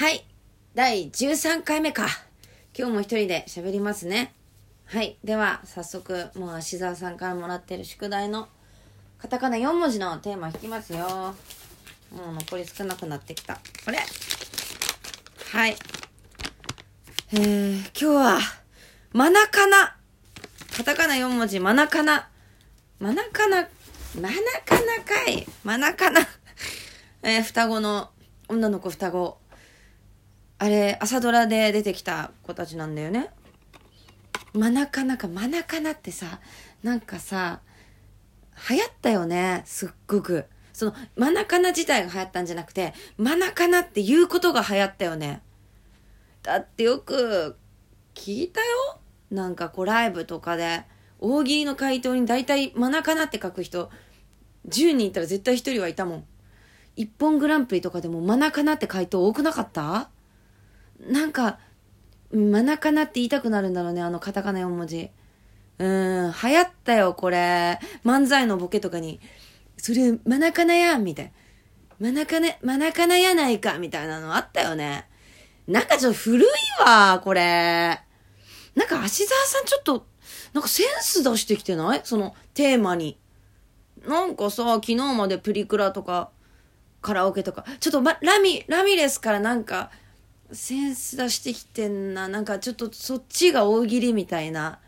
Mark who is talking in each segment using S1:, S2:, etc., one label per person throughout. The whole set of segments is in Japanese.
S1: はい。第13回目か。今日も一人で喋りますね。はい。では、早速、もう芦沢さんからもらってる宿題のカタカナ4文字のテーマ引きますよ。もう残り少なくなってきた。これはい。えー、今日は、マナカナ。カタカナ4文字、マナカナ。マナカナ、マナカナかい。マナカナ。えー、双子の、女の子双子。あれ、朝ドラで出てきた子たちなんだよね。マナカナか、マナカナってさ、なんかさ、流行ったよね、すっごく。その、マナカナ自体が流行ったんじゃなくて、マナカナっていうことが流行ったよね。だってよく、聞いたよなんかこうライブとかで、大喜利の回答に大体マナカナって書く人、10人いたら絶対1人はいたもん。一本グランプリとかでもマナカナって回答多くなかった？なんか、マナカナって言いたくなるんだろうね、あのカタカナ4文字。うーん、流行ったよ、これ。漫才のボケとかに。それ、マナカナやん、みたいな。マナカナ、マナカナやないか、みたいなのあったよね。なんかちょっと古いわ、これ。なんか芦沢さんちょっと、なんかセンス出してきてない？そのテーマに。なんかさ、昨日までプリクラとか、カラオケとか。ちょっと、ま、ラミ、ラミレスからなんか、センス出してきてんな。なんかちょっとそっちが大喜利みたいな、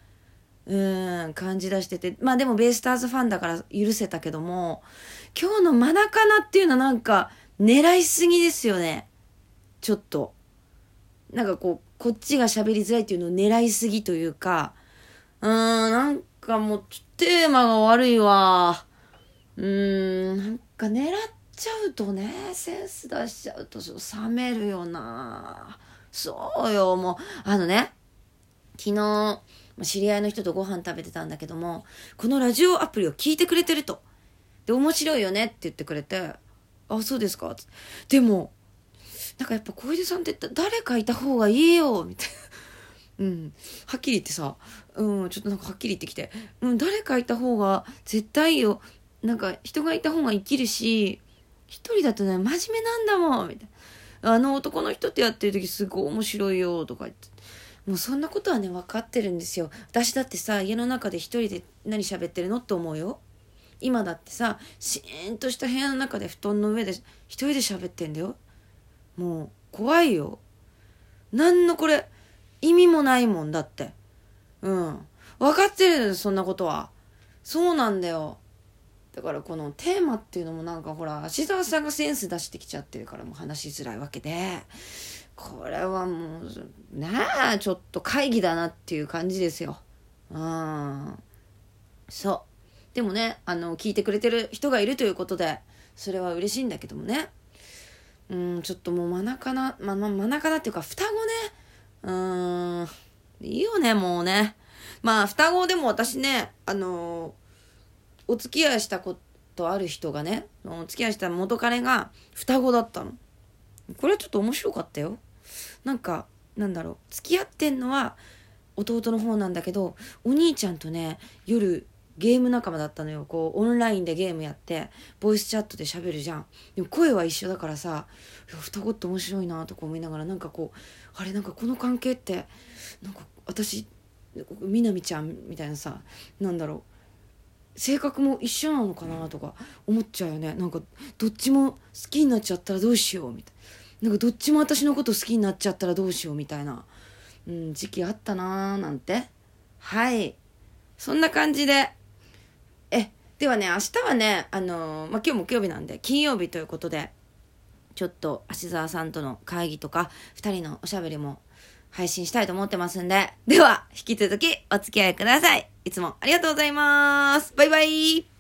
S1: うん、感じ出してて。まあでもベイスターズファンだから許せたけども、今日のマナカナっていうのはなんか狙いすぎですよね。ちょっと。なんかこう、こっちが喋りづらいっていうのを狙いすぎというか、うーん、なんかもうテーマが悪いわ。うーん、なんか狙ってちゃうとね、センス出しちゃうと冷めるよな。そうよ、もう、あのね、昨日、知り合いの人とご飯食べてたんだけども、このラジオアプリを聞いてくれてると。で、面白いよねって言ってくれて、あ、そうですかでも、なんかやっぱ小出さんって誰かいた方がいいよみたいな。うん。はっきり言ってさ、うん、ちょっとなんかはっきり言ってきて、うん、誰かいた方が絶対いいよ。なんか人がいた方が生きるし、一人だとね、真面目なんだもんみたいな。あの男の人ってやってる時すごい面白いよとか言って。もうそんなことはね、分かってるんですよ。私だってさ、家の中で一人で何喋ってるのって思うよ。今だってさ、シーンとした部屋の中で布団の上で一人で喋ってんだよ。もう怖いよ。何のこれ？意味もないもんだって。うん。分かってるそんなことは。そうなんだよ。だからこのテーマっていうのもなんかほら、芦沢さんがセンス出してきちゃってるからもう話しづらいわけで、これはもう、ねえ、ちょっと会議だなっていう感じですよ。うん。そう。でもね、あの、聞いてくれてる人がいるということで、それは嬉しいんだけどもね。うん、ちょっともう真中な、ま、ま、真中なっていうか、双子ね。うん、いいよね、もうね。まあ、双子でも私ね、あの、お付き合いしたことある人がね、お付き合いした元彼が双子だったの。これはちょっと面白かったよ。なんか、なんだろう、付き合ってんのは弟の方なんだけど、お兄ちゃんとね、夜、ゲーム仲間だったのよ。こう、オンラインでゲームやって、ボイスチャットで喋るじゃん。でも声は一緒だからさ、双子って面白いなとか思いながら、なんかこう、あれなんかこの関係って、なんか私、みなみちゃんみたいなさ、なんだろう、性格も一緒なのかなとか思っちゃうよね。なんか、どっちも好きになっちゃったらどうしようみたいな。なんかどっちも私のこと好きになっちゃったらどうしようみたいな、うん、時期あったなーなんて。はい。そんな感じで、え、ではね、明日はね、あのー、まあ、今日木曜日なんで、金曜日ということで、ちょっと、芦沢さんとの会議とか、二人のおしゃべりも配信したいと思ってますんで、では、引き続きお付き合いください。いつもありがとうございます。バイバイ